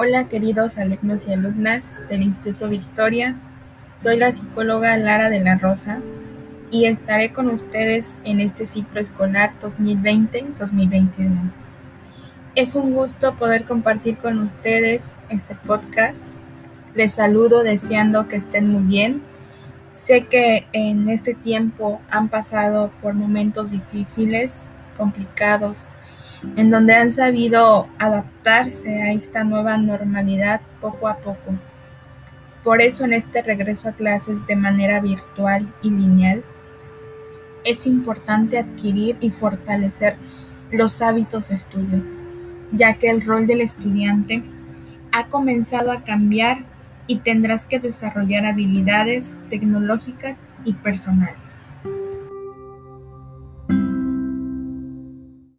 Hola queridos alumnos y alumnas del Instituto Victoria, soy la psicóloga Lara de la Rosa y estaré con ustedes en este ciclo escolar 2020-2021. Es un gusto poder compartir con ustedes este podcast. Les saludo deseando que estén muy bien. Sé que en este tiempo han pasado por momentos difíciles, complicados, en donde han sabido adaptarse a esta nueva normalidad poco a poco. Por eso en este regreso a clases de manera virtual y lineal, es importante adquirir y fortalecer los hábitos de estudio, ya que el rol del estudiante ha comenzado a cambiar y tendrás que desarrollar habilidades tecnológicas y personales.